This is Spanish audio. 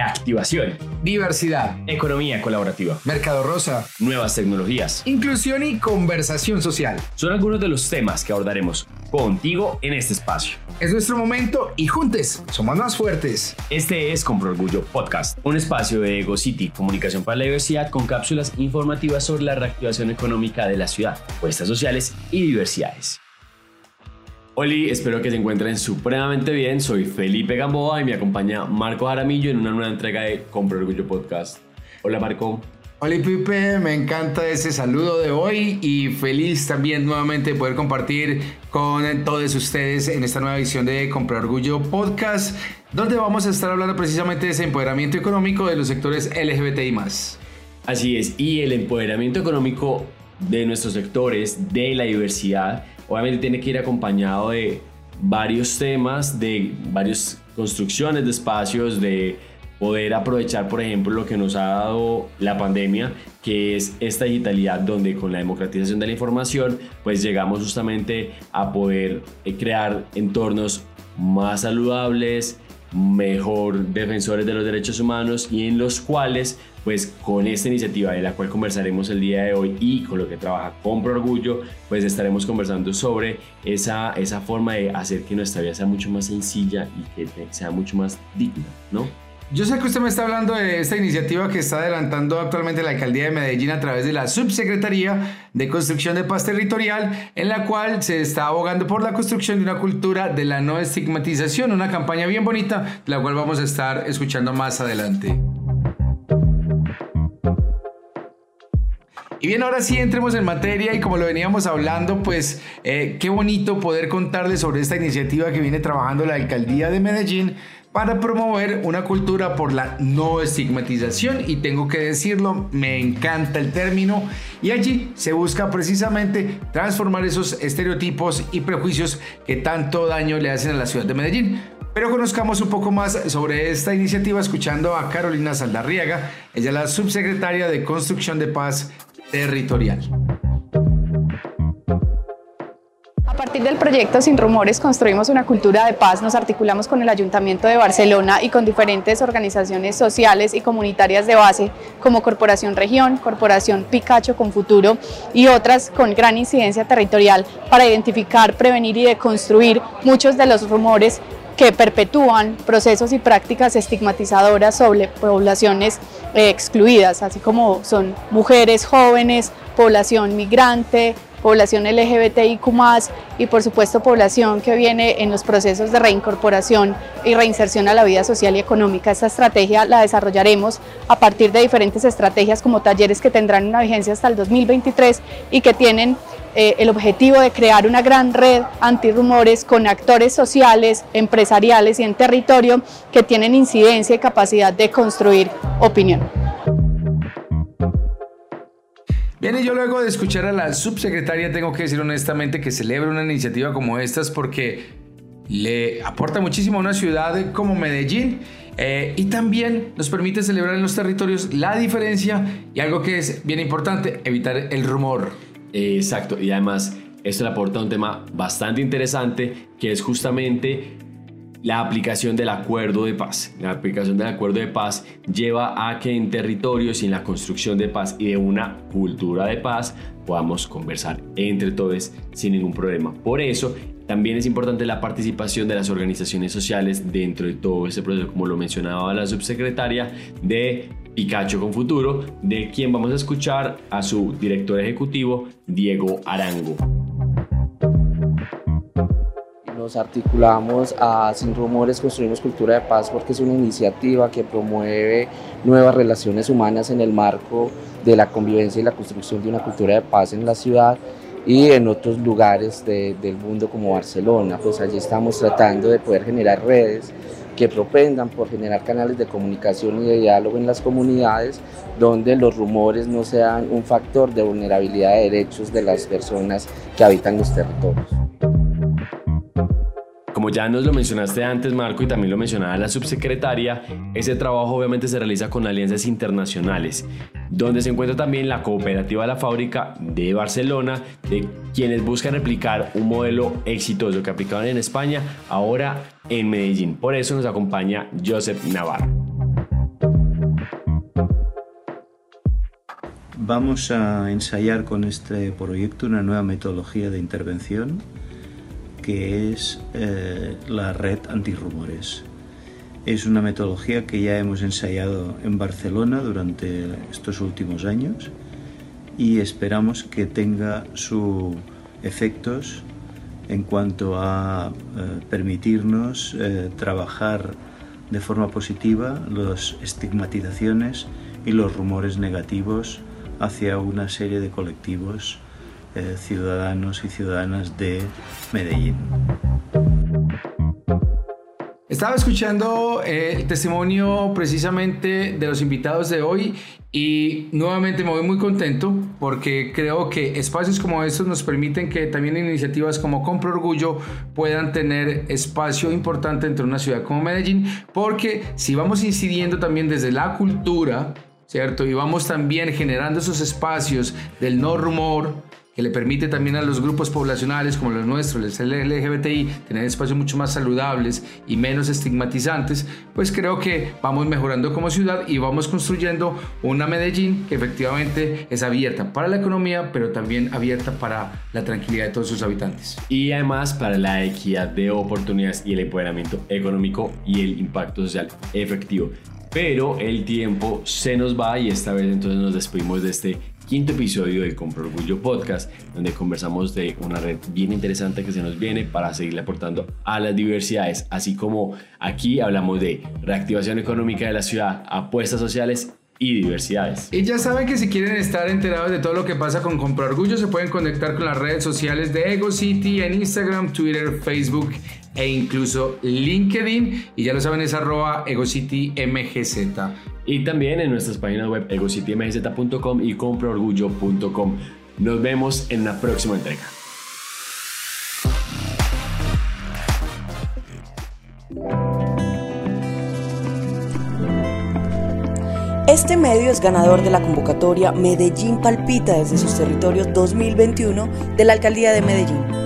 reactivación, diversidad, economía colaborativa, mercado rosa, nuevas tecnologías, inclusión y conversación social. Son algunos de los temas que abordaremos contigo en este espacio. Es nuestro momento y juntos somos más fuertes. Este es Compro Orgullo Podcast, un espacio de Ego City, comunicación para la diversidad con cápsulas informativas sobre la reactivación económica de la ciudad, puestas sociales y diversidades. Hola, espero que se encuentren supremamente bien. Soy Felipe Gamboa y me acompaña Marco Jaramillo en una nueva entrega de Compro Orgullo Podcast. Hola Marco. Hola Pipe, me encanta ese saludo de hoy y feliz también nuevamente de poder compartir con todos ustedes en esta nueva edición de Comprar Orgullo Podcast, donde vamos a estar hablando precisamente de ese empoderamiento económico de los sectores LGBTI. Así es, y el empoderamiento económico de nuestros sectores, de la diversidad, obviamente tiene que ir acompañado de varios temas, de varias construcciones de espacios, de poder aprovechar, por ejemplo, lo que nos ha dado la pandemia, que es esta digitalidad donde con la democratización de la información, pues llegamos justamente a poder eh, crear entornos más saludables, mejor defensores de los derechos humanos y en los cuales pues con esta iniciativa de la cual conversaremos el día de hoy y con lo que trabaja Compro Orgullo, pues estaremos conversando sobre esa, esa forma de hacer que nuestra vida sea mucho más sencilla y que sea mucho más digna, ¿no? Yo sé que usted me está hablando de esta iniciativa que está adelantando actualmente la alcaldía de Medellín a través de la Subsecretaría de Construcción de Paz Territorial, en la cual se está abogando por la construcción de una cultura de la no estigmatización, una campaña bien bonita, la cual vamos a estar escuchando más adelante. Y bien, ahora sí entremos en materia y como lo veníamos hablando, pues eh, qué bonito poder contarles sobre esta iniciativa que viene trabajando la alcaldía de Medellín para promover una cultura por la no estigmatización. Y tengo que decirlo, me encanta el término. Y allí se busca precisamente transformar esos estereotipos y prejuicios que tanto daño le hacen a la ciudad de Medellín. Pero conozcamos un poco más sobre esta iniciativa escuchando a Carolina Saldarriaga, ella es la subsecretaria de Construcción de Paz Territorial. A partir del proyecto Sin Rumores construimos una cultura de paz, nos articulamos con el Ayuntamiento de Barcelona y con diferentes organizaciones sociales y comunitarias de base como Corporación Región, Corporación Picacho con Futuro y otras con gran incidencia territorial para identificar, prevenir y deconstruir muchos de los rumores que perpetúan procesos y prácticas estigmatizadoras sobre poblaciones eh, excluidas, así como son mujeres jóvenes, población migrante, población LGBTIQ y por supuesto población que viene en los procesos de reincorporación y reinserción a la vida social y económica. Esta estrategia la desarrollaremos a partir de diferentes estrategias como talleres que tendrán una vigencia hasta el 2023 y que tienen eh, el objetivo de crear una gran red antirrumores con actores sociales, empresariales y en territorio que tienen incidencia y capacidad de construir opinión. Bien, y yo luego de escuchar a la subsecretaria tengo que decir honestamente que celebro una iniciativa como estas porque le aporta muchísimo a una ciudad como Medellín eh, y también nos permite celebrar en los territorios la diferencia y algo que es bien importante, evitar el rumor. Exacto, y además esto le aporta un tema bastante interesante que es justamente la aplicación del acuerdo de paz. La aplicación del acuerdo de paz lleva a que en territorios y en la construcción de paz y de una cultura de paz podamos conversar entre todos sin ningún problema. Por eso también es importante la participación de las organizaciones sociales dentro de todo ese proceso, como lo mencionaba la subsecretaria de Picacho con Futuro, de quien vamos a escuchar a su director ejecutivo, Diego Arango. Nos articulamos a Sin Rumores Construimos Cultura de Paz porque es una iniciativa que promueve nuevas relaciones humanas en el marco de la convivencia y la construcción de una cultura de paz en la ciudad y en otros lugares del mundo como Barcelona. Pues allí estamos tratando de poder generar redes que propendan por generar canales de comunicación y de diálogo en las comunidades donde los rumores no sean un factor de vulnerabilidad de derechos de las personas que habitan los territorios. Como ya nos lo mencionaste antes, Marco, y también lo mencionaba la subsecretaria, ese trabajo obviamente se realiza con alianzas internacionales, donde se encuentra también la cooperativa La Fábrica de Barcelona, de quienes buscan replicar un modelo exitoso que aplicaban en España, ahora en Medellín. Por eso nos acompaña Joseph Navarro. Vamos a ensayar con este proyecto una nueva metodología de intervención que es eh, la red antirrumores. Es una metodología que ya hemos ensayado en Barcelona durante estos últimos años y esperamos que tenga sus efectos en cuanto a eh, permitirnos eh, trabajar de forma positiva las estigmatizaciones y los rumores negativos hacia una serie de colectivos eh, ciudadanos y ciudadanas de Medellín. Estaba escuchando eh, el testimonio precisamente de los invitados de hoy y nuevamente me voy muy contento porque creo que espacios como estos nos permiten que también iniciativas como Compro Orgullo puedan tener espacio importante dentro de una ciudad como Medellín porque si vamos incidiendo también desde la cultura, ¿cierto? Y vamos también generando esos espacios del no rumor, que le permite también a los grupos poblacionales como los nuestros, el LGBTI, tener espacios mucho más saludables y menos estigmatizantes, pues creo que vamos mejorando como ciudad y vamos construyendo una Medellín que efectivamente es abierta para la economía, pero también abierta para la tranquilidad de todos sus habitantes. Y además para la equidad de oportunidades y el empoderamiento económico y el impacto social efectivo. Pero el tiempo se nos va y esta vez entonces nos despedimos de este quinto episodio del Compro Orgullo Podcast, donde conversamos de una red bien interesante que se nos viene para seguirle aportando a las diversidades, así como aquí hablamos de reactivación económica de la ciudad, apuestas sociales y diversidades. Y ya saben que si quieren estar enterados de todo lo que pasa con Compro Orgullo, se pueden conectar con las redes sociales de Ego City en Instagram, Twitter, Facebook e incluso LinkedIn. Y ya lo saben, es arroba EgoCityMGZ. Y también en nuestras páginas web egocitymgz.com y comproorgullo.com. Nos vemos en la próxima entrega. Este medio es ganador de la convocatoria Medellín Palpita desde sus territorios 2021 de la Alcaldía de Medellín.